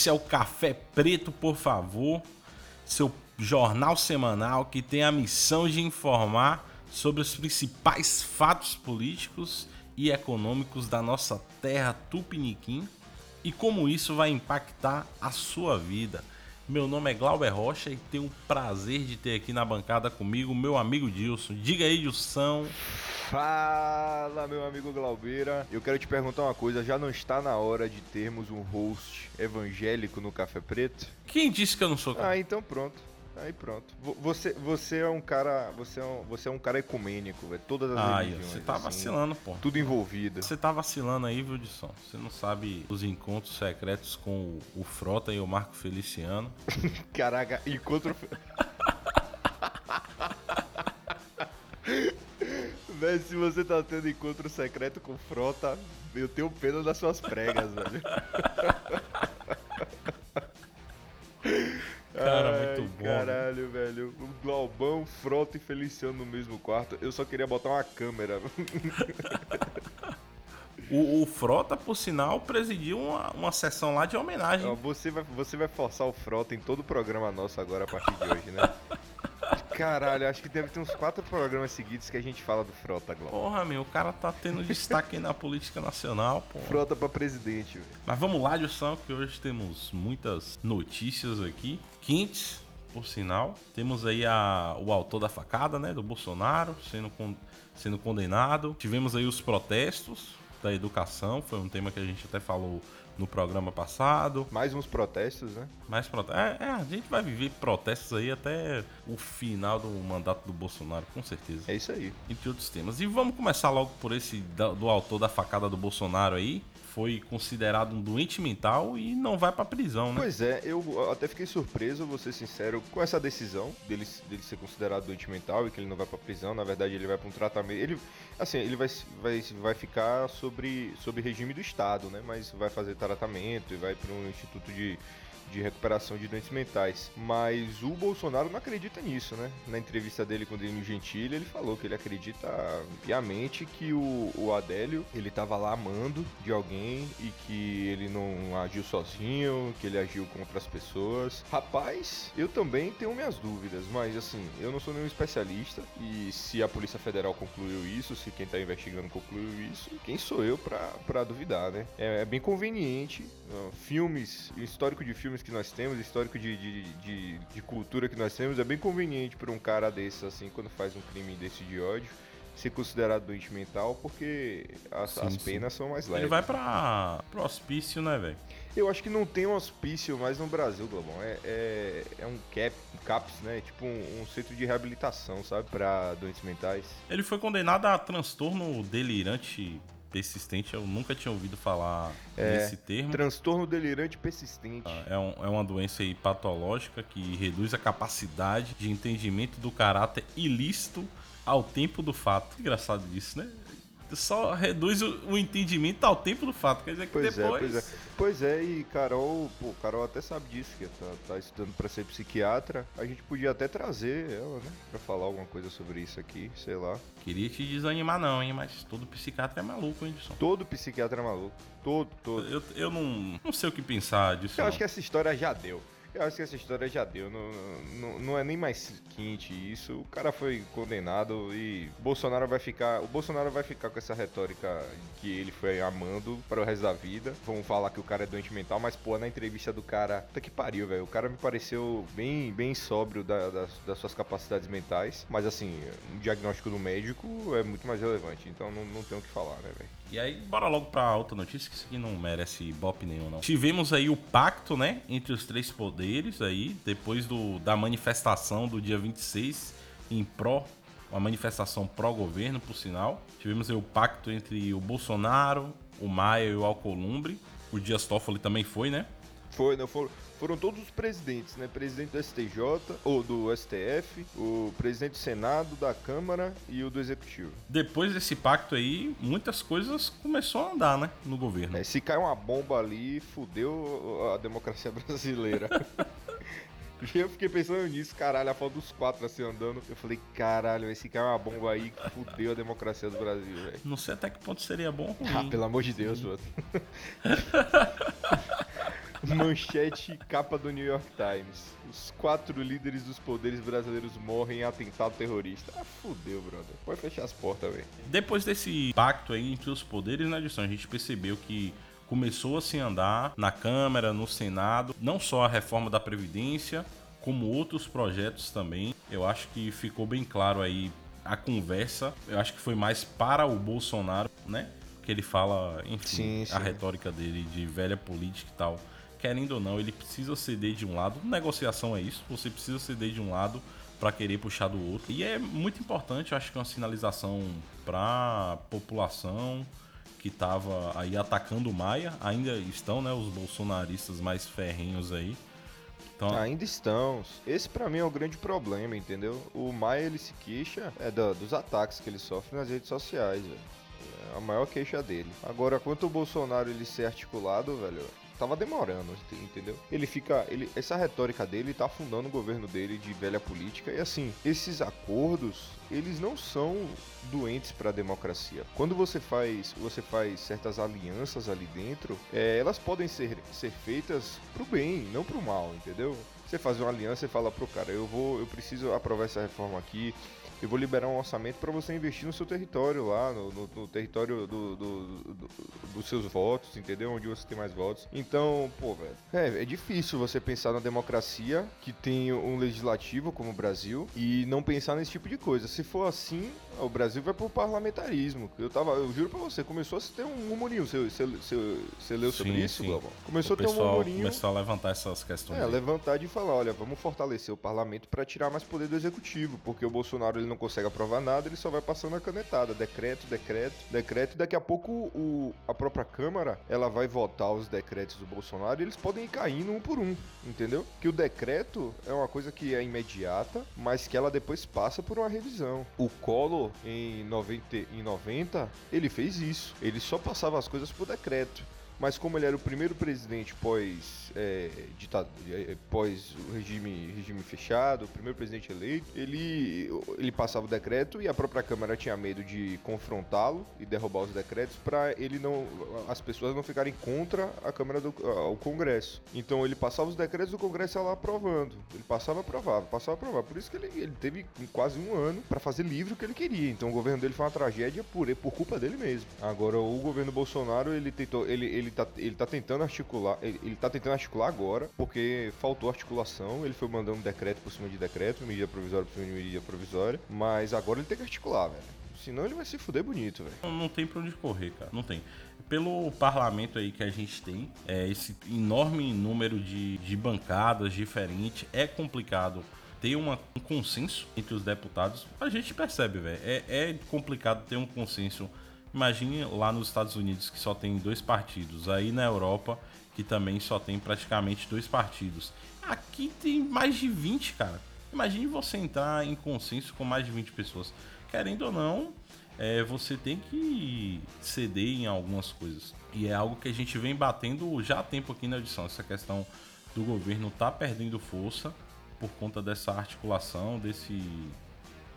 esse é o Café Preto, por favor, seu jornal semanal que tem a missão de informar sobre os principais fatos políticos e econômicos da nossa terra tupiniquim e como isso vai impactar a sua vida. Meu nome é Glauber Rocha e tenho o prazer de ter aqui na bancada comigo meu amigo Dilson. Diga aí, Dilson. Fala, meu amigo Glaubeira. Eu quero te perguntar uma coisa: já não está na hora de termos um host evangélico no Café Preto? Quem disse que eu não sou? Ah, então pronto. Aí pronto. Você, você é um cara. Você é um, você é um cara ecumênico, velho. Todas as ah, religiões. Você tá assim, vacilando, pô. Tudo envolvido. Você tá vacilando aí, viu, Disson? Você não sabe os encontros secretos com o, o Frota e o Marco Feliciano. Caraca, encontro. Véi, se você tá tendo encontro secreto com Frota, eu tenho pena das suas pregas, velho. Caralho, velho. O Glaubão, Frota e Feliciano no mesmo quarto. Eu só queria botar uma câmera. O, o Frota, por sinal, presidiu uma, uma sessão lá de homenagem. Você vai, você vai forçar o Frota em todo o programa nosso agora a partir de hoje, né? Caralho, acho que deve ter uns quatro programas seguidos que a gente fala do Frota, Glauber. Porra, meu, o cara tá tendo destaque aí na política nacional, pô. Frota pra presidente, velho. Mas vamos lá, Dilson, que hoje temos muitas notícias aqui. Quentes, por sinal. Temos aí a, o autor da facada, né, do Bolsonaro, sendo, con- sendo condenado. Tivemos aí os protestos da educação, foi um tema que a gente até falou no programa passado. Mais uns protestos, né? Mais protestos. É, é, a gente vai viver protestos aí até o final do mandato do Bolsonaro, com certeza. É isso aí. Entre outros temas. E vamos começar logo por esse da- do autor da facada do Bolsonaro aí. Foi considerado um doente mental e não vai pra prisão, né? Pois é, eu até fiquei surpreso, vou ser sincero, com essa decisão dele, dele ser considerado doente mental e que ele não vai pra prisão. Na verdade, ele vai pra um tratamento. Ele, assim, ele vai, vai, vai ficar sobre, sobre regime do Estado, né? Mas vai fazer tratamento e vai pra um instituto de, de recuperação de doentes mentais. Mas o Bolsonaro não acredita nisso, né? Na entrevista dele com o Danilo Gentili, ele falou que ele acredita piamente que o, o Adélio, ele tava lá amando de alguém e que ele não agiu sozinho, que ele agiu contra as pessoas. Rapaz, eu também tenho minhas dúvidas, mas assim, eu não sou nenhum especialista e se a Polícia Federal concluiu isso, se quem tá investigando concluiu isso, quem sou eu pra duvidar, né? É, é bem conveniente, ó, filmes, o histórico de filmes que nós temos, o histórico de, de, de, de cultura que nós temos, é bem conveniente pra um cara desse, assim, quando faz um crime desse de ódio, ser considerado doente mental, porque as, Sim, as sim. penas são mais leves. Ele vai pra, pro hospício, né, velho? Eu acho que não tem um hospício mais no Brasil, Globão. É, é, é um CAP, um CAPS, né? Tipo um, um centro de reabilitação, sabe? Pra doentes mentais. Ele foi condenado a transtorno delirante persistente. Eu nunca tinha ouvido falar É, nesse termo. Transtorno delirante persistente. É, um- é uma doença patológica que reduz a capacidade de entendimento do caráter ilícito ao tempo do fato. Engraçado disso, né? Só reduz o, o entendimento ao tempo do fato. Quer dizer que Pois depois. é, pois é. Pois é, e Carol, pô, Carol até sabe disso, que tá, tá estudando pra ser psiquiatra. A gente podia até trazer ela, né? Pra falar alguma coisa sobre isso aqui, sei lá. Queria te desanimar, não, hein? Mas todo psiquiatra é maluco, hein, Edson? Todo psiquiatra é maluco. Todo, todo. Eu, eu não, não sei o que pensar disso. Eu não. acho que essa história já deu. Eu acho que essa história já deu. Não, não, não é nem mais quente isso. O cara foi condenado e Bolsonaro vai ficar. O Bolsonaro vai ficar com essa retórica que ele foi amando para o resto da vida. Vamos falar que o cara é doente mental, mas pô, na entrevista do cara. Puta que pariu, velho. O cara me pareceu bem, bem sóbrio da- das, das suas capacidades mentais. Mas assim, um diagnóstico do médico é muito mais relevante. Então não, não tenho o que falar, né, velho? E aí, bora logo pra outra notícia, que isso aqui não merece bop nenhum, não. Tivemos aí o pacto, né, entre os três poderes aí, depois do, da manifestação do dia 26 em pró, uma manifestação pró-governo, por sinal. Tivemos aí o pacto entre o Bolsonaro, o Maia e o Alcolumbre. O Dias Toffoli também foi, né? Foi, não, foram, foram todos os presidentes, né? Presidente do STJ, ou do STF, o presidente do Senado, da Câmara e o do Executivo. Depois desse pacto aí, muitas coisas começou a andar, né, no governo. É, se cai uma bomba ali, fudeu a democracia brasileira. Eu fiquei pensando nisso, caralho, a foto dos quatro assim andando. Eu falei, caralho, se cai uma bomba aí, fudeu a democracia do Brasil, velho. Não sei até que ponto seria bom ou Ah, pelo amor de Deus, mano. Manchete capa do New York Times. Os quatro líderes dos poderes brasileiros morrem em atentado terrorista. Ah, fudeu, brother. Pode fechar as portas, velho. Depois desse pacto aí entre os poderes na edição, a gente percebeu que começou a se andar na Câmara, no Senado, não só a reforma da Previdência, como outros projetos também. Eu acho que ficou bem claro aí a conversa. Eu acho que foi mais para o Bolsonaro, né? Que ele fala, enfim, sim, sim. a retórica dele de velha política e tal. Querendo ou não, ele precisa ceder de um lado. Negociação é isso, você precisa ceder de um lado para querer puxar do outro. E é muito importante, acho que é uma sinalização para a população que estava aí atacando o Maia. Ainda estão, né, os bolsonaristas mais ferrenhos aí. Então... Ainda estão. Esse para mim é o grande problema, entendeu? O Maia ele se queixa é, dos ataques que ele sofre nas redes sociais, velho. É a maior queixa dele. Agora, quanto o Bolsonaro ele ser articulado, velho, tava demorando, entendeu? Ele fica. Ele, essa retórica dele tá afundando o governo dele de velha política. E assim, esses acordos, eles não são doentes para a democracia. Quando você faz, você faz certas alianças ali dentro, é, elas podem ser, ser feitas pro bem, não pro mal, entendeu? Você faz uma aliança e fala pro cara, eu vou, eu preciso aprovar essa reforma aqui, eu vou liberar um orçamento para você investir no seu território lá, no, no, no território do, do, do, dos seus votos, entendeu? Onde você tem mais votos. Então, pô, velho, é, é difícil você pensar na democracia que tem um legislativo como o Brasil e não pensar nesse tipo de coisa. Se for assim, o Brasil vai pro parlamentarismo. Eu tava, eu juro pra você, começou a ter um murmurinho. Você, você, você, você leu sobre sim, isso? Começou o a ter um murmurinho. Começou a levantar essas questões. É, aí. levantar de falar, olha, vamos fortalecer o parlamento para tirar mais poder do executivo, porque o Bolsonaro ele não consegue aprovar nada, ele só vai passando a canetada, decreto, decreto, decreto, e daqui a pouco o, a própria Câmara, ela vai votar os decretos do Bolsonaro e eles podem ir caindo um por um, entendeu? Que o decreto é uma coisa que é imediata, mas que ela depois passa por uma revisão. O Collor, em 90, em 90 ele fez isso. Ele só passava as coisas por decreto mas como ele era o primeiro presidente pós, é, ditado, é, pós o regime, regime fechado, o primeiro presidente eleito, ele, ele passava o decreto e a própria Câmara tinha medo de confrontá-lo e derrubar os decretos para ele não as pessoas não ficarem contra a Câmara do o Congresso. Então ele passava os decretos do Congresso ia lá aprovando. Ele passava aprovava, passava aprovava. Por isso que ele, ele teve quase um ano para fazer livre o que ele queria. Então o governo dele foi uma tragédia por, por culpa dele mesmo. Agora o governo Bolsonaro ele tentou ele, ele ele tá, ele tá tentando articular, ele, ele tá tentando articular agora, porque faltou articulação, ele foi mandando decreto por cima de decreto, medida provisória por cima de medida provisória, mas agora ele tem que articular, velho. Senão ele vai se fuder bonito, velho. Não, não tem pra onde correr, cara. Não tem. Pelo parlamento aí que a gente tem, é, esse enorme número de, de bancadas diferentes, é complicado ter uma, um consenso entre os deputados. A gente percebe, velho. É, é complicado ter um consenso Imagine lá nos Estados Unidos que só tem dois partidos, aí na Europa que também só tem praticamente dois partidos. Aqui tem mais de 20, cara. Imagine você entrar em consenso com mais de 20 pessoas. Querendo ou não, é, você tem que ceder em algumas coisas. E é algo que a gente vem batendo já há tempo aqui na edição. Essa questão do governo tá perdendo força por conta dessa articulação, desse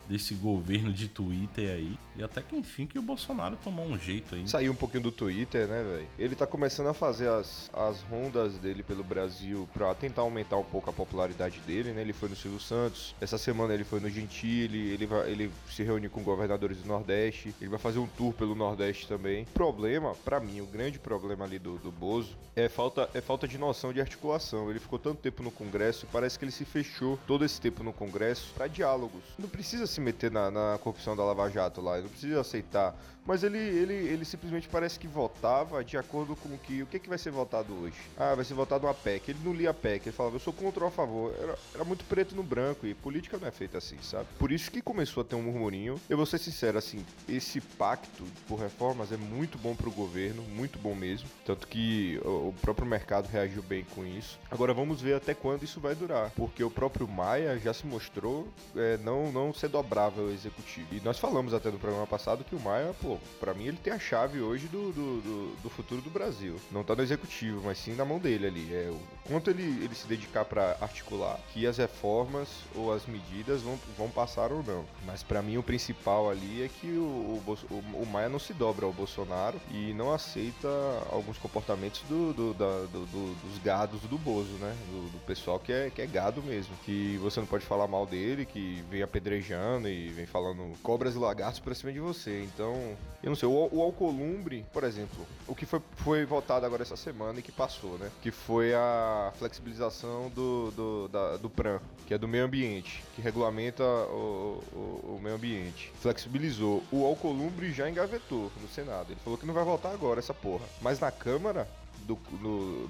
desse governo de Twitter aí. E até que enfim que o Bolsonaro tomou um jeito aí. Saiu um pouquinho do Twitter, né, velho? Ele tá começando a fazer as, as rondas dele pelo Brasil pra tentar aumentar um pouco a popularidade dele, né? Ele foi no Silvio Santos, essa semana ele foi no Gentili, ele, vai, ele se reúne com governadores do Nordeste, ele vai fazer um tour pelo Nordeste também. O problema, para mim, o grande problema ali do, do Bozo é falta, é falta de noção de articulação. Ele ficou tanto tempo no Congresso, parece que ele se fechou todo esse tempo no Congresso para diálogos. Não precisa se meter na, na corrupção da Lava Jato lá, não precisa aceitar. Mas ele, ele, ele simplesmente parece que votava de acordo com que. O que, que vai ser votado hoje? Ah, vai ser votado uma PEC. Ele não lia a PEC, ele falava, eu sou contra ou a favor. Era, era muito preto no branco e política não é feita assim, sabe? Por isso que começou a ter um murmurinho. Eu vou ser sincero, assim, esse pacto por reformas é muito bom pro governo, muito bom mesmo. Tanto que o próprio mercado reagiu bem com isso. Agora vamos ver até quando isso vai durar. Porque o próprio Maia já se mostrou é, não, não ser dobrável executivo. E nós falamos até no programa passado que o Maia, pô, pra mim ele tem a chave hoje do, do, do, do futuro do Brasil. Não tá no executivo, mas sim na mão dele ali. É o quanto ele, ele se dedicar para articular que as reformas ou as medidas vão, vão passar ou não. Mas para mim o principal ali é que o, o, o, Maia não se dobra ao Bolsonaro e não aceita alguns comportamentos do, do, da, do, do dos gados do Bozo, né? Do, do, pessoal que é, que é gado mesmo. Que você não pode falar mal dele, que vem apedrejando e vem falando cobras e lagartos pra cima de você. Então, eu não sei, o, o Alcolumbre, por exemplo, o que foi, foi votado agora essa semana e que passou, né? Que foi a flexibilização do, do, da, do PRAN, que é do meio ambiente, que regulamenta o, o, o meio ambiente. Flexibilizou. O Alcolumbre já engavetou no Senado. Ele falou que não vai votar agora essa porra. Mas na Câmara, do,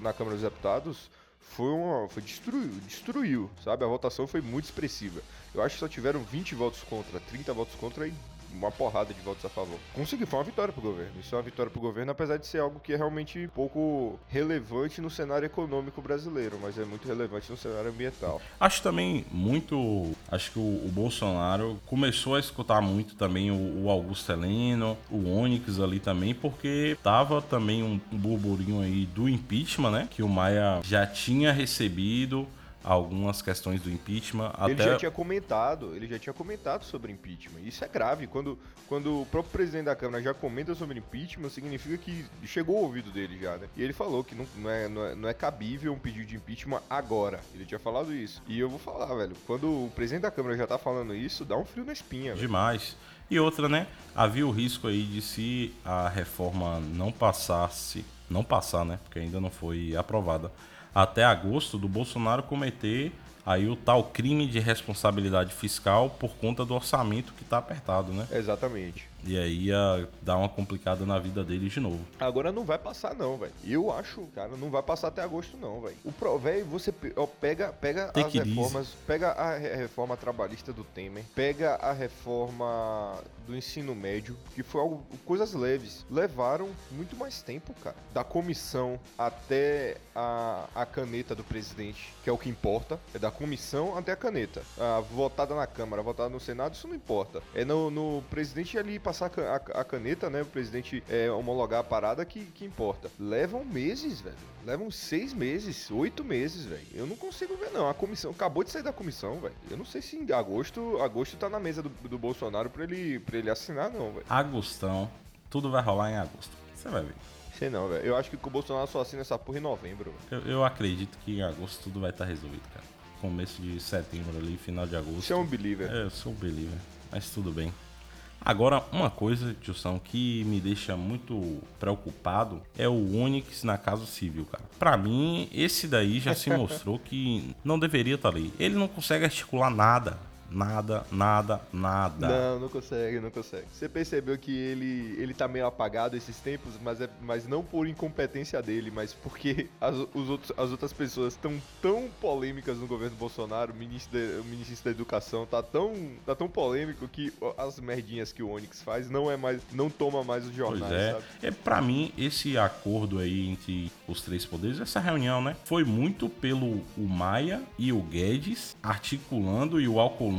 na Câmara dos Deputados, foi uma. Foi destruiu, destruiu, sabe? A votação foi muito expressiva. Eu acho que só tiveram 20 votos contra, 30 votos contra e uma porrada de votos a favor. Conseguiu, foi uma vitória pro governo. Isso é uma vitória pro governo, apesar de ser algo que é realmente pouco relevante no cenário econômico brasileiro, mas é muito relevante no cenário ambiental. Acho também muito. Acho que o, o Bolsonaro começou a escutar muito também o, o Augusto Heleno, o Onyx ali também, porque tava também um, um burburinho aí do impeachment, né? Que o Maia já tinha recebido algumas questões do impeachment. Ele até... já tinha comentado, ele já tinha comentado sobre impeachment. Isso é grave. Quando, quando o próprio presidente da Câmara já comenta sobre impeachment, significa que chegou ao ouvido dele já, né? E ele falou que não, não, é, não, é, não é cabível um pedido de impeachment agora. Ele tinha falado isso. E eu vou falar, velho, quando o presidente da Câmara já tá falando isso, dá um frio na espinha. Demais. Velho. E outra, né? Havia o risco aí de se a reforma não passasse, não passar, né? Porque ainda não foi aprovada até agosto do Bolsonaro cometer aí o tal crime de responsabilidade fiscal por conta do orçamento que está apertado, né? Exatamente. E aí ia dar uma complicada na vida dele de novo. Agora não vai passar não, velho. Eu acho, cara, não vai passar até agosto não, velho. O pro, velho, você ó, pega, pega as reformas, pega a reforma trabalhista do Temer, pega a reforma do ensino médio, que foi algo, coisas leves, levaram muito mais tempo, cara. Da comissão até a, a caneta do presidente, que é o que importa, é da comissão até a caneta. A votada na Câmara, votada no Senado, isso não importa. É no, no presidente ali passar a, a, caneta, né? O presidente é, homologar a parada que, que importa. Levam meses, velho. Levam seis meses, oito meses, velho. Eu não consigo ver, não. A comissão acabou de sair da comissão, velho. Eu não sei se em agosto, agosto tá na mesa do, do Bolsonaro pra ele, pra ele assinar, não, velho. Agostão, tudo vai rolar em agosto. Você vai ver. Sei não, velho. Eu acho que o Bolsonaro só assina essa porra em novembro. Eu, eu, acredito que em agosto tudo vai estar tá resolvido, cara. Começo de setembro ali, final de agosto. Você é um believer. É, eu sou um believer. Mas tudo bem. Agora, uma coisa, Tilson, que me deixa muito preocupado é o Onix na Casa Civil, cara. Pra mim, esse daí já se mostrou que não deveria estar ali. Ele não consegue articular nada nada, nada, nada. Não, não consegue, não consegue. Você percebeu que ele, ele tá meio apagado esses tempos, mas, é, mas não por incompetência dele, mas porque as, os outros, as outras pessoas estão tão polêmicas no governo Bolsonaro, o ministro, de, o ministro da Educação tá tão, tá tão polêmico que as merdinhas que o Onyx faz não é mais, não toma mais os jornais, pois é. sabe? É, pra mim, esse acordo aí entre os três poderes, essa reunião, né, foi muito pelo o Maia e o Guedes articulando e o Alcolumbre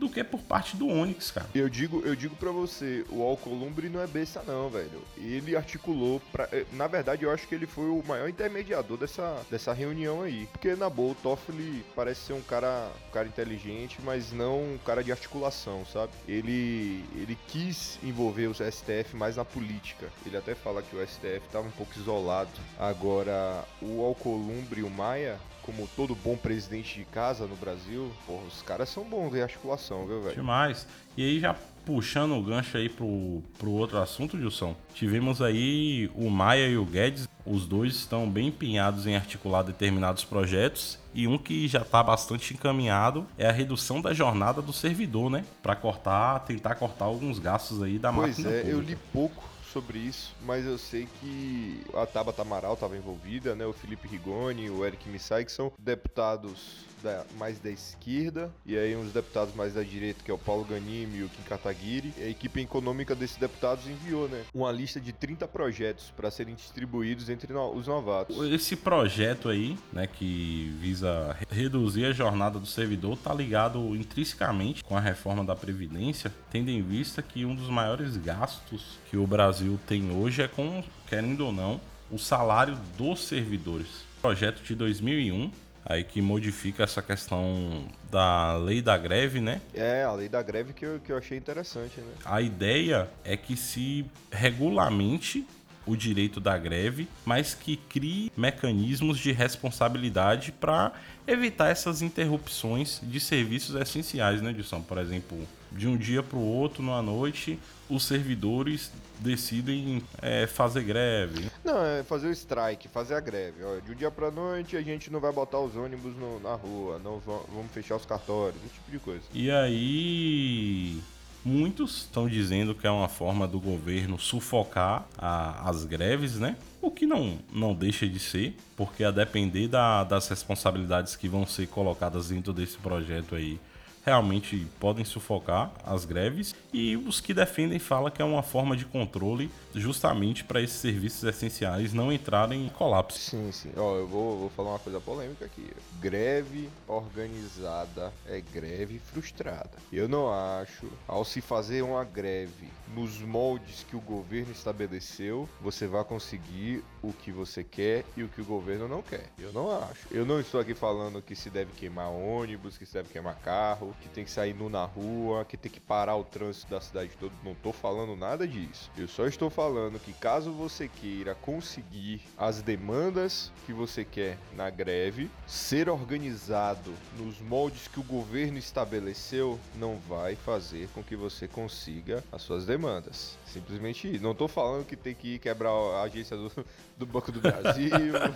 do que por parte do Onix, cara. Eu digo, eu digo para você, o Alcolumbre não é besta não, velho. Ele articulou para, eh, na verdade, eu acho que ele foi o maior intermediador dessa, dessa reunião aí, porque na boa o Toffoli parece ser um cara, um cara inteligente, mas não um cara de articulação, sabe? Ele ele quis envolver o STF mais na política. Ele até fala que o STF tava um pouco isolado. Agora, o Alcolumbre e o Maia como todo bom presidente de casa no Brasil, porra, os caras são bons em articulação, viu, velho? Demais. E aí, já puxando o gancho aí pro, pro outro assunto, Gilson, tivemos aí o Maia e o Guedes, os dois estão bem empenhados em articular determinados projetos e um que já está bastante encaminhado é a redução da jornada do servidor, né? Para cortar, tentar cortar alguns gastos aí da pois máquina é, pública. eu li pouco sobre isso, mas eu sei que a Tabata Amaral estava envolvida, né? O Felipe Rigoni, o Eric Missai, que são deputados da, mais da esquerda, e aí uns deputados mais da direita, que é o Paulo Ganimi e o Kim Kataguiri. A equipe econômica desses deputados enviou, né, uma lista de 30 projetos para serem distribuídos entre no, os novatos. Esse projeto aí, né, que visa reduzir a jornada do servidor, tá ligado intrinsecamente com a reforma da Previdência, tendo em vista que um dos maiores gastos que o Brasil tem hoje é com, querendo ou não, o salário dos servidores. Projeto de 2001, aí que modifica essa questão da lei da greve, né? É, a lei da greve que eu, que eu achei interessante, né? A ideia é que se regulamente o direito da greve, mas que crie mecanismos de responsabilidade para evitar essas interrupções de serviços essenciais, né, Edson? Por exemplo, de um dia para o outro, numa noite, os servidores decidem é, fazer greve. Não, é fazer o strike, fazer a greve. Ó, de um dia para noite a gente não vai botar os ônibus no, na rua, não vamos fechar os cartórios, esse tipo de coisa. E aí Muitos estão dizendo que é uma forma do governo sufocar a, as greves, né? O que não, não deixa de ser, porque a depender da, das responsabilidades que vão ser colocadas dentro desse projeto aí, realmente podem sufocar as greves e os que defendem falam que é uma forma de controle justamente para esses serviços essenciais não entrarem em colapso. Sim, sim. Ó, eu vou, vou falar uma coisa polêmica aqui. Greve organizada é greve frustrada. Eu não acho, ao se fazer uma greve nos moldes que o governo estabeleceu, você vai conseguir o que você quer e o que o governo não quer. Eu não acho. Eu não estou aqui falando que se deve queimar ônibus, que se deve queimar carro, que tem que sair nu na rua, que tem que parar o trânsito da cidade toda. Não estou falando nada disso. Eu só estou falando que caso você queira conseguir as demandas que você quer na greve, ser organizado nos moldes que o governo estabeleceu não vai fazer com que você consiga as suas demandas. Simplesmente isso. Não estou falando que tem que quebrar a agência do, do Banco do Brasil,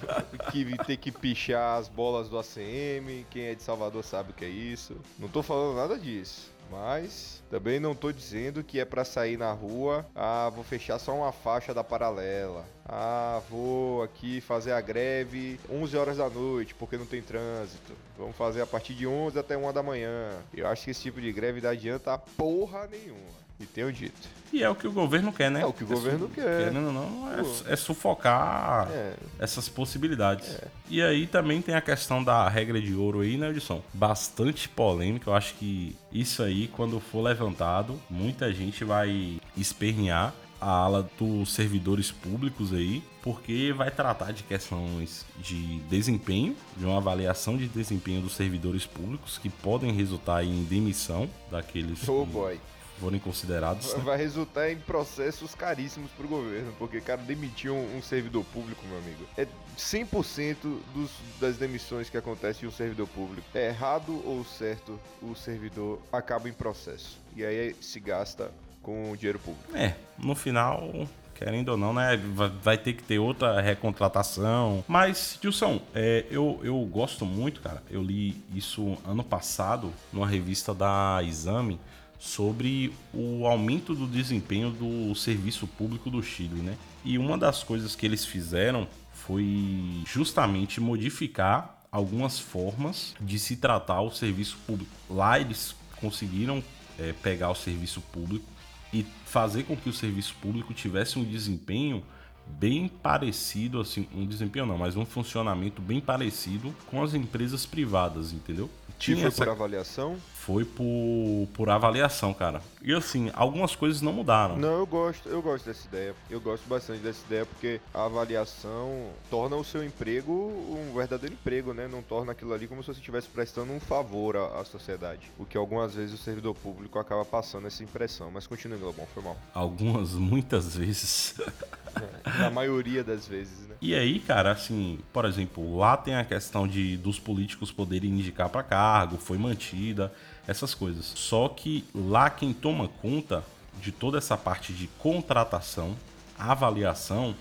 que tem que pichar as bolas do ACM. Quem é de Salvador sabe o que é isso. Não estou falando nada disso. Mas também não tô dizendo que é para sair na rua, ah, vou fechar só uma faixa da paralela. Ah, vou aqui fazer a greve 11 horas da noite porque não tem trânsito. Vamos fazer a partir de 11 até 1 da manhã. Eu acho que esse tipo de greve não adianta porra nenhuma. E tenho dito. E é o que o governo quer, né? É o que o é governo quer. Querendo ou não, é, é sufocar é. essas possibilidades. É. E aí também tem a questão da regra de ouro aí, né, Edson? Bastante polêmica. Eu acho que isso aí, quando for levantado, muita gente vai espernear a ala dos servidores públicos aí, porque vai tratar de questões de desempenho, de uma avaliação de desempenho dos servidores públicos que podem resultar em demissão daqueles oh, boy forem considerados. Vai resultar em processos caríssimos para o governo, porque, cara, demitir um, um, servidor público, meu amigo, é 100% dos, das demissões que acontecem em um servidor público. É errado ou certo, o servidor acaba em processo. E aí se gasta com o dinheiro público. É, no final, querendo ou não, né? Vai ter que ter outra recontratação. Mas, Gilson, é, eu, eu gosto muito, cara. Eu li isso ano passado numa revista da Exame sobre o aumento do desempenho do serviço público do Chile, né? E uma das coisas que eles fizeram foi justamente modificar algumas formas de se tratar o serviço público. Lá eles conseguiram é, pegar o serviço público e fazer com que o serviço público tivesse um desempenho bem parecido, assim, um desempenho não, mas um funcionamento bem parecido com as empresas privadas, entendeu? Tinha foi essa... por avaliação? Foi por, por avaliação, cara. E assim, algumas coisas não mudaram. Não, eu gosto, eu gosto dessa ideia. Eu gosto bastante dessa ideia porque a avaliação torna o seu emprego um verdadeiro emprego, né? Não torna aquilo ali como se você estivesse prestando um favor à, à sociedade. O que algumas vezes o servidor público acaba passando essa impressão. Mas continue, Globão, foi mal. Algumas, muitas vezes. na maioria das vezes, né? E aí, cara, assim, por exemplo, lá tem a questão de dos políticos poderem indicar para cargo, foi mantida, essas coisas. Só que lá quem toma conta de toda essa parte de contratação, avaliação,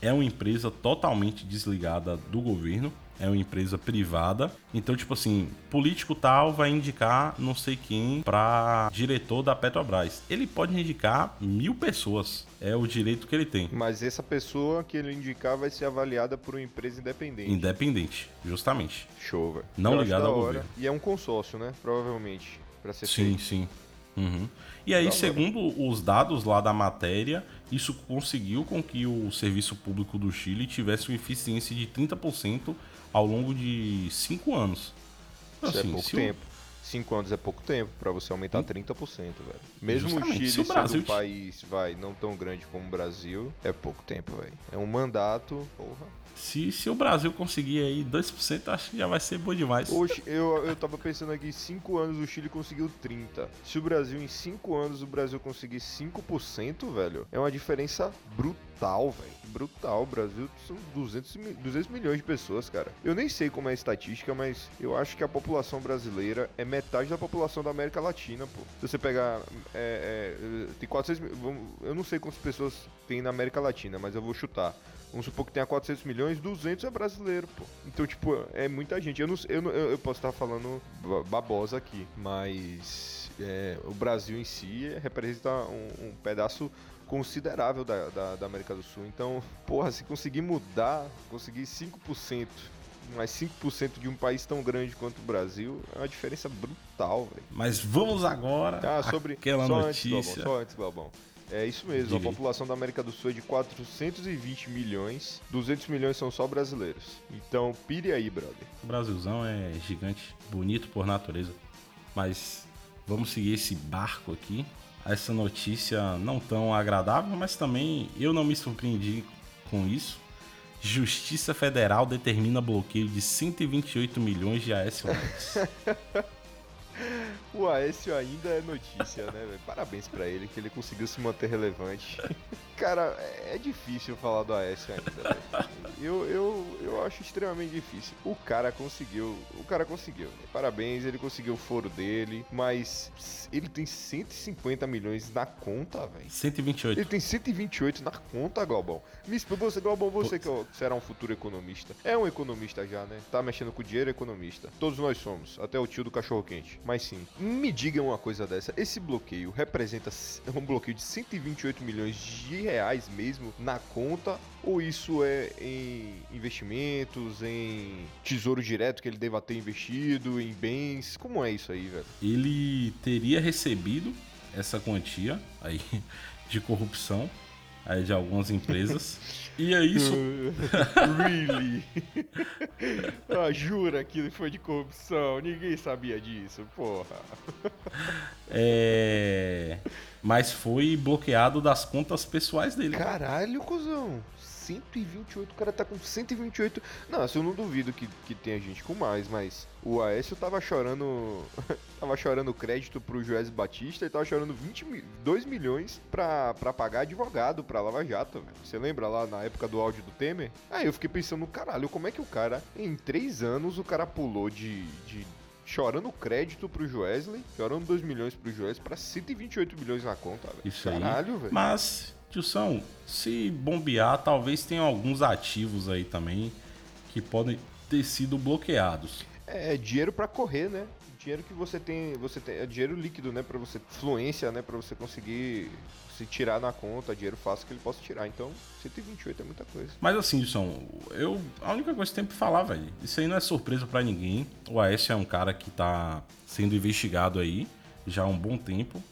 é uma empresa totalmente desligada do governo é uma empresa privada. Então, tipo assim, político tal vai indicar não sei quem para diretor da Petrobras. Ele pode indicar mil pessoas. É o direito que ele tem. Mas essa pessoa que ele indicar vai ser avaliada por uma empresa independente. Independente, justamente. Show, velho. Não ligado ao governo. E é um consórcio, né? Provavelmente. Pra ser sim, feito. sim. Uhum. E aí, segundo os dados lá da matéria, isso conseguiu com que o serviço público do Chile tivesse uma eficiência de 30% ao longo de 5 anos. Isso Assim, é pouco se o- tempo. 5 anos é pouco tempo pra você aumentar 30%, velho. Mesmo o Chile se o sendo um país, vai, não tão grande como o Brasil, é pouco tempo, velho. É um mandato, porra. Se, se o Brasil conseguir aí 2%, acho que já vai ser bom demais. Hoje, eu, eu tava pensando aqui, em 5 anos o Chile conseguiu 30. Se o Brasil, em 5 anos, o Brasil conseguir 5%, velho, é uma diferença brutal, velho. Brutal. O Brasil são 200, mi- 200 milhões de pessoas, cara. Eu nem sei como é a estatística, mas eu acho que a população brasileira é metade da população da América Latina, pô. Se você pegar. é, é, tem 400 mil. vamos- Eu não sei quantas pessoas tem na América Latina, mas eu vou chutar. Vamos supor que tenha 400 milhões, 200 é brasileiro, pô. Então, tipo, é muita gente. Eu, não, eu, eu, posso estar falando ba- babosa aqui, mas é, o Brasil em si representa um, um pedaço considerável da, da, da América do Sul. Então, porra, se conseguir mudar, conseguir 5%, mais 5% de um país tão grande quanto o Brasil, é uma diferença brutal, velho. Mas vamos agora Ah, sobre. aquela só Antes, notícia. Galvão, só antes, Galvão. É isso mesmo, a população da América do Sul é de 420 milhões, 200 milhões são só brasileiros. Então, pire aí, brother. O Brasilzão é gigante, bonito por natureza. Mas vamos seguir esse barco aqui. Essa notícia não tão agradável, mas também eu não me surpreendi com isso. Justiça Federal determina bloqueio de 128 milhões de AS. O Aécio ainda é notícia, né, velho? Parabéns pra ele, que ele conseguiu se manter relevante. Cara, é é difícil falar do Aécio ainda, velho. Eu, eu, eu acho extremamente difícil. O cara conseguiu, o cara conseguiu. Parabéns, ele conseguiu o foro dele, mas ele tem 150 milhões na conta, velho. 128. Ele tem 128 na conta, Galbão. Me você, Galbão, você que ó, será um futuro economista. É um economista já, né? Tá mexendo com dinheiro, é economista. Todos nós somos, até o tio do cachorro quente. Mas sim, me diga uma coisa dessa. Esse bloqueio representa c- um bloqueio de 128 milhões de reais mesmo na conta? Ou isso é em investimentos, em tesouro direto que ele deva ter investido, em bens? Como é isso aí, velho? Ele teria recebido essa quantia aí de corrupção aí de algumas empresas. e aí isso really? ah, jura que foi de corrupção? Ninguém sabia disso, porra. é mas foi bloqueado das contas pessoais dele. Caralho, cuzão. 128, o cara tá com 128. Não, assim, eu não duvido que, que tenha gente com mais, mas o Aécio tava chorando. tava chorando crédito pro Joés Batista e tava chorando 20, mi- 2 milhões pra, pra pagar advogado pra Lava Jato, velho. Você lembra lá na época do áudio do Temer? Aí eu fiquei pensando, caralho, como é que o cara, em 3 anos, o cara pulou de. de Chorando crédito pro Joesley, chorando 2 milhões pro Joesley pra 128 milhões na conta, velho. Isso aí. Caralho, velho. Mas, Tilson, se bombear, talvez tenha alguns ativos aí também que podem ter sido bloqueados. É dinheiro pra correr, né? Dinheiro que você tem, você tem, é dinheiro líquido, né, Pra você fluência, né, Pra você conseguir se tirar na conta, dinheiro fácil que ele possa tirar. Então, 128 é muita coisa. Mas assim, Tilson, eu a única coisa que tem pra falar, velho, isso aí não é surpresa pra ninguém. O Aécio é um cara que tá sendo investigado aí já há um bom tempo.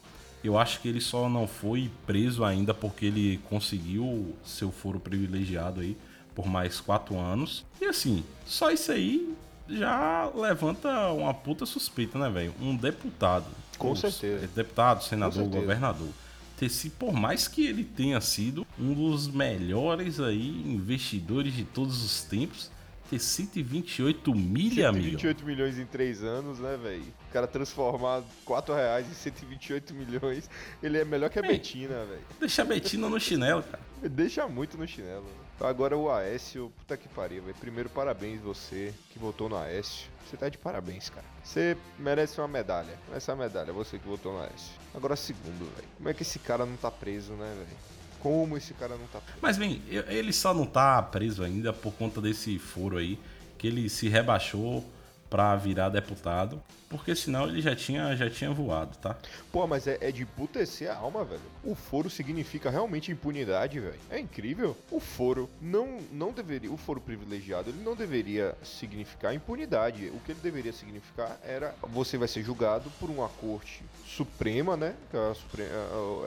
Eu acho que ele só não foi preso ainda porque ele conseguiu seu foro privilegiado aí por mais quatro anos. E assim, só isso aí já levanta uma puta suspeita, né, velho? Um deputado. Com ou certeza. é Deputado, senador, certeza. governador. Ter se, por mais que ele tenha sido um dos melhores aí investidores de todos os tempos, ter 128 milha, amigo. 128 milhões em 3 anos, né, velho? O cara transformar 4 reais em 128 milhões, ele é melhor que a Ei. Betina, velho. Deixa a Betina no chinelo, cara. Deixa muito no chinelo. velho. Agora o Aécio, puta que pariu, velho. Primeiro, parabéns você que votou no Aécio. Você tá de parabéns, cara. Você merece uma medalha. Uma medalha, você que votou no Aécio. Agora, segundo, velho. Como é que esse cara não tá preso, né, velho? Como esse cara não tá preso? Mas bem, ele só não tá preso ainda por conta desse foro aí que ele se rebaixou para virar deputado, porque senão ele já tinha, já tinha voado, tá? Pô, mas é, é de putecer a alma, velho. O foro significa realmente impunidade, velho. É incrível. O foro não, não deveria, o foro privilegiado, ele não deveria significar impunidade. O que ele deveria significar era você vai ser julgado por uma corte suprema, né? Que é, a suprema,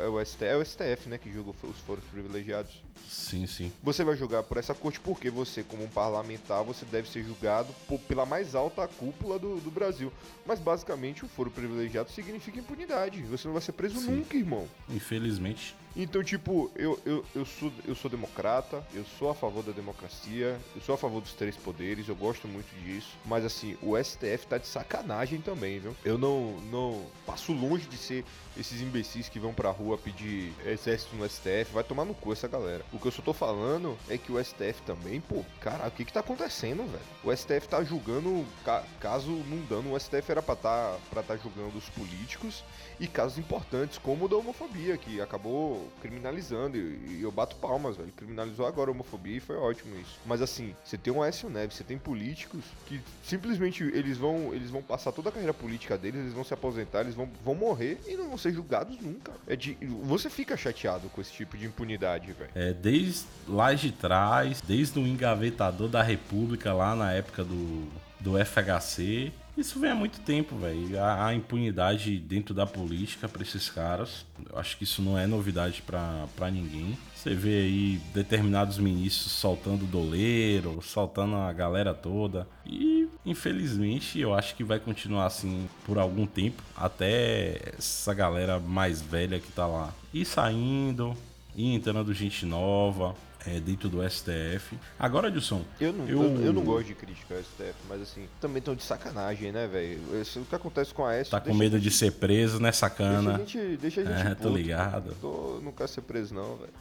é o STF, é o STF, né, que julga os foros privilegiados. Sim, sim. Você vai julgar por essa corte porque você, como um parlamentar, você deve ser julgado por, pela mais alta cúpula do, do Brasil. Mas basicamente o foro privilegiado significa impunidade. Você não vai ser preso Sim. nunca, irmão. Infelizmente. Então, tipo, eu, eu, eu, sou, eu sou democrata, eu sou a favor da democracia, eu sou a favor dos três poderes, eu gosto muito disso. Mas assim, o STF tá de sacanagem também, viu? Eu não, não passo longe de ser esses imbecis que vão pra rua pedir exército no STF. Vai tomar no cu essa galera. O que eu só tô falando é que o STF também, pô, cara, o que que tá acontecendo, velho? O STF tá julgando ca caso mundano. O STF era pra tá, pra tá julgando os políticos e casos importantes, como o da homofobia, que acabou criminalizando. E, e eu bato palmas, velho. Criminalizou agora a homofobia e foi ótimo isso. Mas assim, você tem um Aécio Neves, você tem políticos que simplesmente eles vão, eles vão passar toda a carreira política deles, eles vão se aposentar, eles vão, vão morrer e não vão ser julgados nunca. É de, você fica chateado com esse tipo de impunidade, velho. É, desde lá de trás, desde o engavetador da República lá na época do, do FHC, isso vem há muito tempo, velho. A, a, impunidade dentro da política para esses caras. Eu acho que isso não é novidade para ninguém. Você vê aí determinados ministros soltando doleiro, soltando a galera toda. E infelizmente eu acho que vai continuar assim por algum tempo. Até essa galera mais velha que tá lá ir saindo, e entrando gente nova é, dentro do STF. Agora, Edson. Eu não, eu... Eu, eu não gosto de criticar o STF, mas assim, também estão de sacanagem, né, velho? O que acontece com a S. Tá com medo gente... de ser preso, né, sacana? Deixa a gente. Deixa a gente é, tô ligado. Tô, não quero ser preso, não, velho.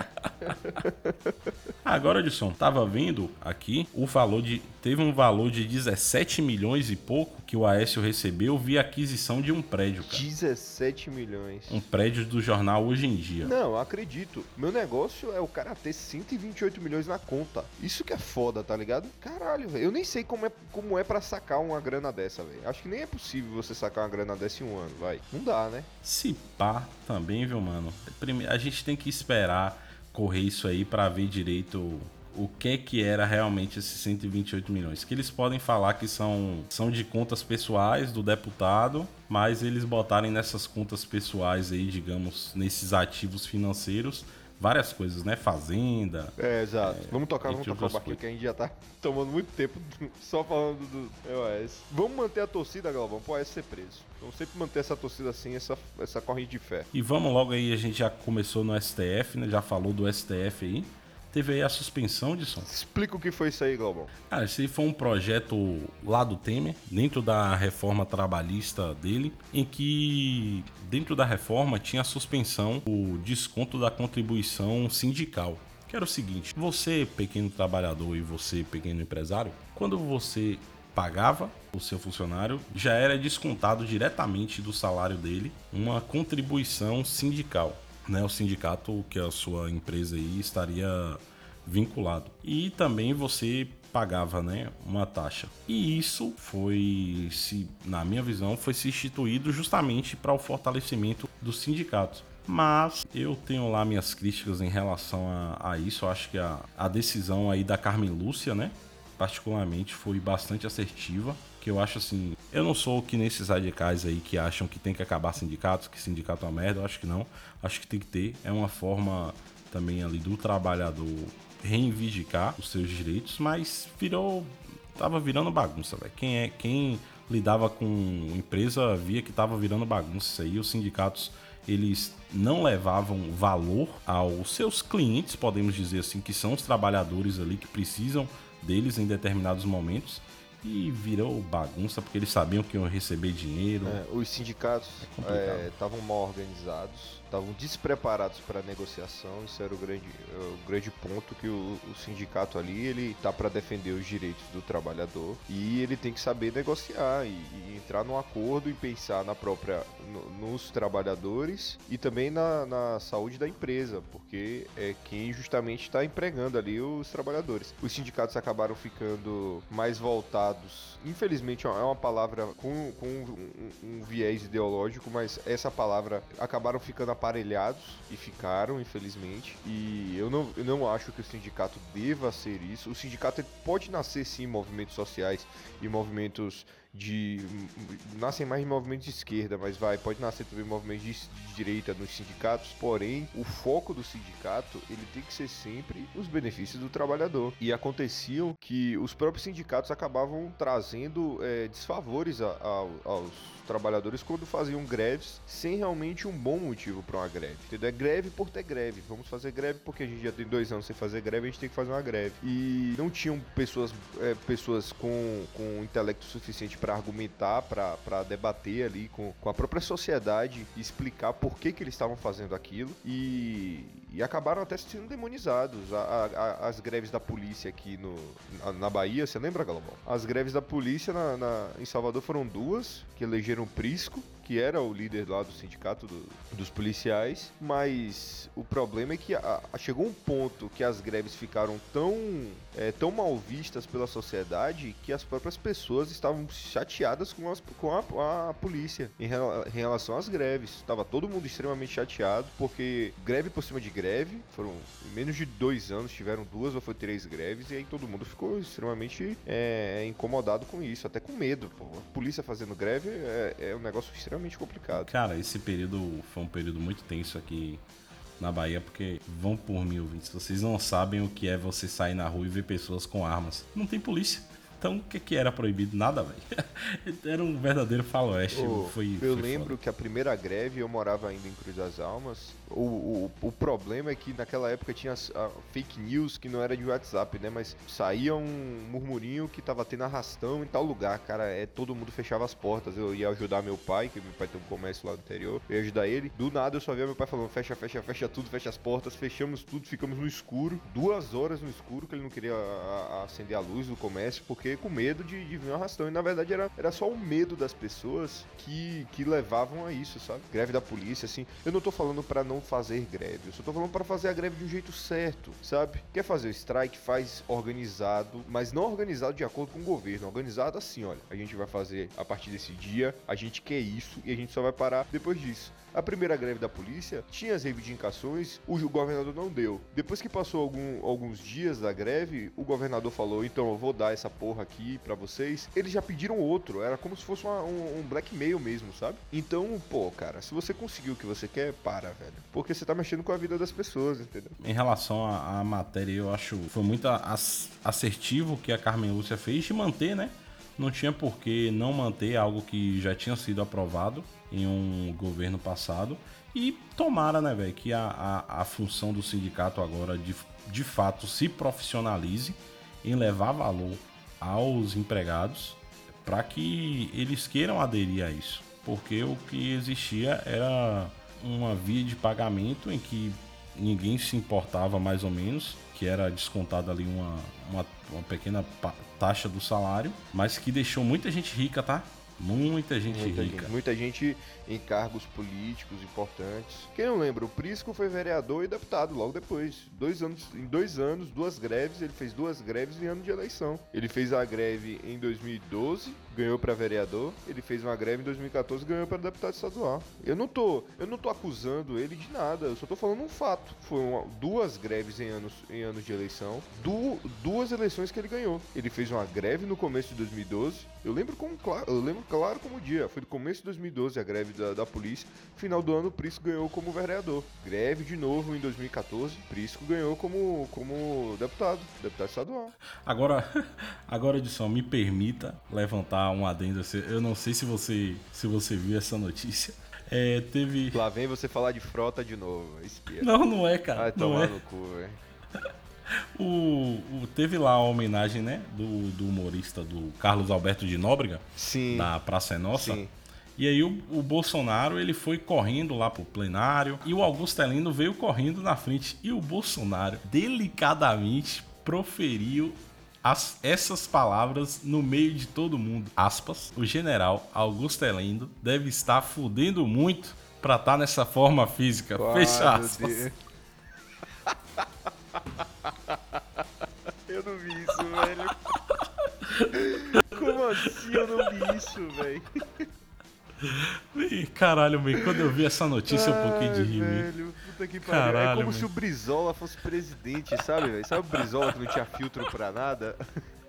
Agora, Edson, tava vendo aqui o valor de. Teve um valor de 17 milhões e pouco que o Aécio recebeu via aquisição de um prédio, cara. 17 milhões. Um prédio do jornal hoje em dia. Não, acredito. Meu negócio é o cara ter 128 milhões na conta. Isso que é foda, tá ligado? Caralho, velho. Eu nem sei como é, como é para sacar uma grana dessa, velho. Acho que nem é possível você sacar uma grana dessa em um ano, vai. Não dá, né? Se pá também, viu, mano? A gente tem que esperar correr isso aí para ver direito o que que era realmente esses 128 milhões. Que eles podem falar que são, são de contas pessoais do deputado, mas eles botarem nessas contas pessoais aí, digamos, nesses ativos financeiros, várias coisas, né? Fazenda. É, exato. É, vamos tocar, vamos tocar o barquinho que a gente já tá tomando muito tempo só falando do EOS. Vamos manter a torcida, Galvão, pro EOS ser preso. Vamos sempre manter essa torcida assim, essa, essa corrente de fé. E vamos logo aí, a gente já começou no STF, né? Já falou do STF aí teve aí a suspensão de som. Explica o que foi isso aí, Galvão. Ah, esse foi um projeto lá do Temer, dentro da reforma trabalhista dele, em que dentro da reforma tinha a suspensão, o desconto da contribuição sindical. Que era o seguinte: você, pequeno trabalhador, e você, pequeno empresário, quando você pagava o seu funcionário, já era descontado diretamente do salário dele uma contribuição sindical né, o sindicato que a sua empresa aí estaria vinculado. E também você pagava, né, uma taxa. E isso foi, se, na minha visão, foi se instituído justamente para o fortalecimento dos sindicatos. Mas eu tenho lá minhas críticas em relação a, a isso. Eu acho que a, a decisão aí da Carmen Lúcia, né, particularmente, foi bastante assertiva que eu acho assim, eu não sou que nesses radicais aí que acham que tem que acabar sindicatos, que sindicato é uma merda, eu acho que não. Acho que tem que ter, é uma forma também ali do trabalhador reivindicar os seus direitos, mas virou tava virando bagunça, velho. Quem é quem lidava com empresa via que tava virando bagunça aí, os sindicatos eles não levavam valor aos seus clientes, podemos dizer assim, que são os trabalhadores ali que precisam deles em determinados momentos e virou bagunça porque eles sabiam que iam receber dinheiro. É, os sindicatos estavam é, mal organizados, estavam despreparados para negociação. Isso era o grande, o grande ponto que o, o sindicato ali ele tá para defender os direitos do trabalhador e ele tem que saber negociar e, e, entrar num acordo e pensar na própria no, nos trabalhadores e também na, na saúde da empresa, porque é quem justamente está empregando ali os trabalhadores. Os sindicatos acabaram ficando mais voltados, infelizmente é uma palavra com, com um, um viés ideológico, mas essa palavra acabaram ficando aparelhados e ficaram, infelizmente. E eu não, eu não acho que o sindicato deva ser isso. O sindicato pode nascer sim movimentos sociais e movimentos de. nascem mais movimentos de esquerda, mas vai, pode nascer também movimentos de, de, direita nos sindicatos, porém, o foco do sindicato ele tem que ser sempre os benefícios do trabalhador. E aconteciam que os próprios sindicatos acabavam trazendo é, desfavores a, a, aos trabalhadores quando faziam greves sem realmente um bom motivo para uma greve. Entendeu? É greve por ter greve. Vamos fazer greve porque a gente já tem dois anos sem fazer greve, a gente tem que fazer uma greve. E não tinham pessoas, é, pessoas com, com intelecto suficiente para argumentar, para debater ali com, com a própria sociedade explicar por que, que eles estavam fazendo aquilo. E, e acabaram até sendo demonizados. A, a, as greves da polícia aqui no, na, na Bahia, você lembra, Galobão? As greves da polícia na, na, em Salvador foram duas, que elegeram Prisco que era o líder lá do sindicato do, dos policiais, mas o problema é que a, a, chegou um ponto que as greves ficaram tão, é, tão mal vistas pela sociedade que as próprias pessoas estavam chateadas com, as, com a, a, polícia em, em, relação às greves. Estava todo mundo extremamente chateado, porque greve por cima de greve, foram em menos de dois anos, tiveram duas ou foi três greves, e aí todo mundo ficou extremamente é, incomodado com isso, até com medo. Pô. A polícia fazendo greve é, é um negócio extremamente extremamente complicado. Cara, esse período foi um período muito tenso aqui na Bahia, porque vão por mil ouvintes. Vocês não sabem o que é você sair na rua e ver pessoas com armas. Não tem polícia. Então, o que, que era proibido? Nada, velho. era um verdadeiro faroeste. Oh, foi, eu foi lembro foda. que a primeira greve, eu morava ainda em Cruz das Almas. O, o, o problema é que naquela época tinha fake news que não era de WhatsApp, né? Mas saía um murmurinho que tava tendo arrastão em tal lugar, cara. É, todo mundo fechava as portas. Eu ia ajudar meu pai, que meu pai tem um comércio lá no interior. Eu ia ajudar ele. Do nada eu só via meu pai falando: fecha, fecha, fecha tudo, fecha as portas, fechamos tudo, ficamos no escuro. Duas horas no escuro, que ele não queria a, a acender a luz do comércio, porque com medo de, de vir um arrastão. E na verdade era, era só o medo das pessoas que, que levavam a isso, sabe? Greve da polícia, assim. Eu não tô falando para não fazer greve, eu só tô falando para fazer a greve de um jeito certo, sabe? Quer fazer o strike, faz organizado, mas não organizado de acordo com o governo. Organizado assim, olha, a gente vai fazer a partir desse dia, a gente quer isso e a gente só vai parar depois disso. A primeira greve da polícia tinha as reivindicações, o governador não deu. Depois que passou algum, alguns dias da greve, o governador falou: então eu vou dar essa porra aqui para vocês. Eles já pediram outro, era como se fosse uma, um, um blackmail mesmo, sabe? Então, pô, cara, se você conseguiu o que você quer, para, velho. Porque você tá mexendo com a vida das pessoas, entendeu? Em relação à matéria, eu acho foi muito assertivo que a Carmen Lúcia fez de manter, né? Não tinha por que não manter algo que já tinha sido aprovado em um governo passado. E tomara, né, velho, que a, a, a, função do sindicato agora de, de fato se profissionalize em levar valor aos empregados para que eles queiram aderir a isso. Porque o que existia era uma via de pagamento em que ninguém se importava mais ou menos, que era descontada ali uma, uma, uma pequena taxa do salário, mas que deixou muita gente rica, tá? Muita gente muita rica. Gente, muita gente em cargos políticos importantes. Quem não lembra, o Prisco foi vereador e deputado logo depois. Dois anos, em dois anos, duas greves, ele fez duas greves em ano de eleição. Ele fez a greve em 2012, ganhou para vereador. Ele fez uma greve em 2014, ganhou para deputado estadual. Eu não tô, eu não tô acusando ele de nada, eu só tô falando um fato. Foram duas greves em anos, em anos de eleição, du, duas eleições que ele ganhou. Ele fez uma greve no começo de 2012. Eu lembro como claro, eu lembro claro como o dia. Foi no começo de 2012 a greve da, da polícia. Final do ano, o Prisco ganhou como vereador. Greve de novo em 2014. Prisco ganhou como, como deputado, deputado estadual. Agora, agora, Edson, me permita levantar um adendo. Eu não sei se você, se você viu essa notícia. É, teve. Lá vem você falar de frota de novo. Espia. Não, não é, cara. Vai tomar é. no cu, velho. O, o, teve lá a homenagem, né, do, do humorista do Carlos Alberto de Nóbrega, Sim. da Praça é Nossa. Sim. E aí o, o, Bolsonaro ele foi correndo lá pro plenário e o Augusto Heleno veio correndo na frente e o Bolsonaro delicadamente proferiu as, essas palavras no meio de todo mundo. Aspas. O general Augusto Helendo deve estar fudendo muito pra estar tá nessa forma física. Ah, Fecha aspas. Eu não vi isso, velho. Como assim eu não vi isso, velho? Caralho, man, quando eu vi essa notícia, Ai, um pouquinho de rir. Velho, puta que pariu. Caralho, é como man. se o Brizola fosse presidente, sabe, velho? Sabe o Brizola que não tinha filtro pra nada?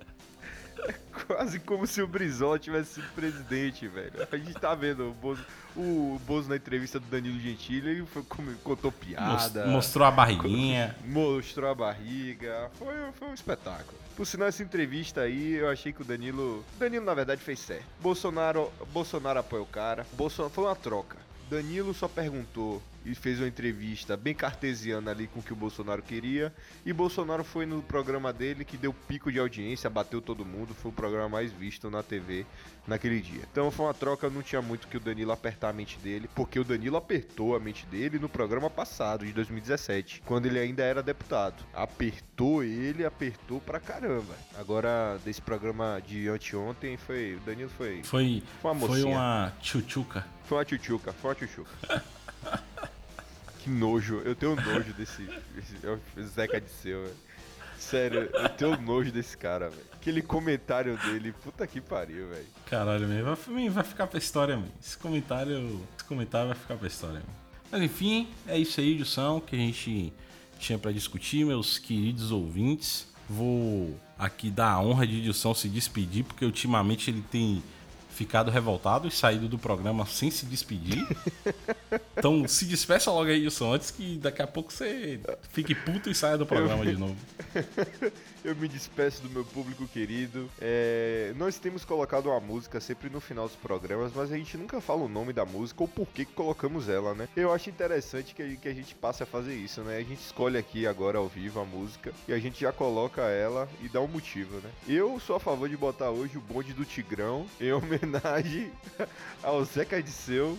É quase como se o Brizola tivesse sido presidente, velho. A gente tá vendo o Bozo, o Bozo na entrevista do Danilo Gentili, ele foi, contou piada. Mostrou a barriguinha. Mostrou a barriga. Foi, foi um espetáculo. Por sinal, essa entrevista aí, eu achei que o Danilo. Danilo, na verdade, fez certo. Bolsonaro, Bolsonaro apoia o cara. Bolsonaro, foi uma troca. Danilo só perguntou e fez uma entrevista bem cartesiana ali com o que o Bolsonaro queria. E Bolsonaro foi no programa dele que deu pico de audiência, bateu todo mundo, foi o programa mais visto na TV naquele dia. Então foi uma troca, não tinha muito que o Danilo apertar a mente dele, porque o Danilo apertou a mente dele no programa passado, de 2017, quando ele ainda era deputado. Apertou ele, apertou pra caramba. Agora, desse programa de anteontem, foi. O Danilo foi. Foi, foi uma mocinha. Foi uma tchutchuca. Foi uma tchutchuca, foi uma tchutchuca. Que nojo. Eu tenho nojo desse, desse Zeca de seu, velho. Sério, eu tenho nojo desse cara, velho. Aquele comentário dele, puta que pariu, velho. Caralho, man, vai, vai ficar pra história. Esse comentário, esse comentário vai ficar pra história. Mas enfim, é isso aí, Jussão, que a gente tinha para discutir, meus queridos ouvintes. Vou aqui dar a honra de Edilson se despedir, porque ultimamente ele tem ficado revoltado e saído do programa sem se despedir. então se despeça logo aí, Wilson, antes que daqui a pouco você fique puto e saia do programa de novo. Eu me despeço do meu público querido. É... Nós temos colocado uma música sempre no final dos programas, mas a gente nunca fala o nome da música ou por que colocamos ela, né? Eu acho interessante que a gente passe a fazer isso, né? A gente escolhe aqui agora ao vivo a música e a gente já coloca ela e dá um motivo, né? Eu sou a favor de botar hoje o bonde do Tigrão em homenagem ao Zeca Disseu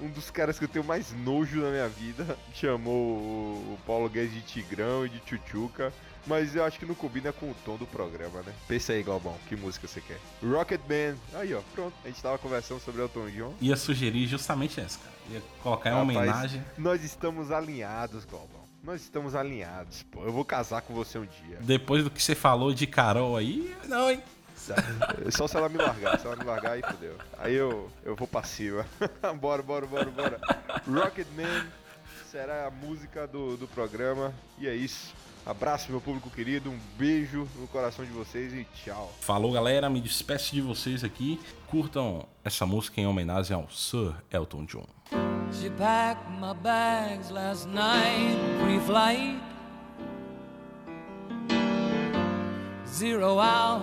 um dos caras que eu tenho mais nojo na minha vida chamou o Paulo Guedes de Tigrão e de Chuchuca. Mas eu acho que não combina com o tom do programa, né? Pensa aí, Galbão, que música você quer? Rocket Band. Aí, ó, pronto. A gente tava conversando sobre Elton John. Ia sugerir justamente essa, cara. Ia colocar em homenagem. Nós estamos alinhados, Galbão. Nós estamos alinhados, pô. Eu vou casar com você um dia. Depois do que você falou de Carol aí, não, hein? Só se ela me largar. Se ela me largar, aí fodeu. Aí eu, eu vou passiva. bora, bora, bora, bora. Rocket Man será a música do, do programa. E é isso. Abraço, meu público querido. Um beijo no coração de vocês e tchau. Falou, galera. Me despeço de vocês aqui. Curtam essa música em homenagem ao Sir Elton John. She packed my bags last night, pre-flight. Zero hour,